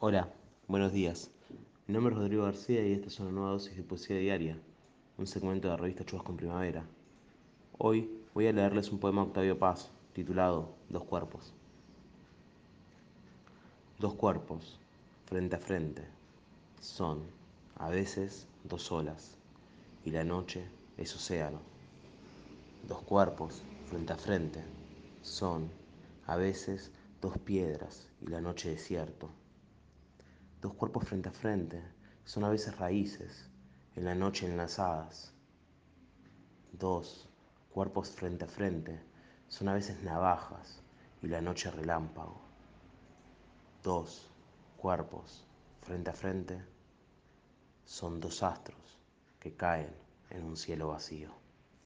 Hola, buenos días. Mi nombre es Rodrigo García y esta es una nueva dosis de poesía diaria, un segmento de la revista Chubasco en Primavera. Hoy voy a leerles un poema de Octavio Paz titulado Dos cuerpos. Dos cuerpos, frente a frente, son, a veces, dos olas, y la noche es océano. Dos cuerpos, frente a frente, son, a veces, dos piedras, y la noche desierto. Dos cuerpos frente a frente son a veces raíces, en la noche enlazadas. Dos cuerpos frente a frente son a veces navajas y la noche relámpago. Dos cuerpos frente a frente son dos astros que caen en un cielo vacío.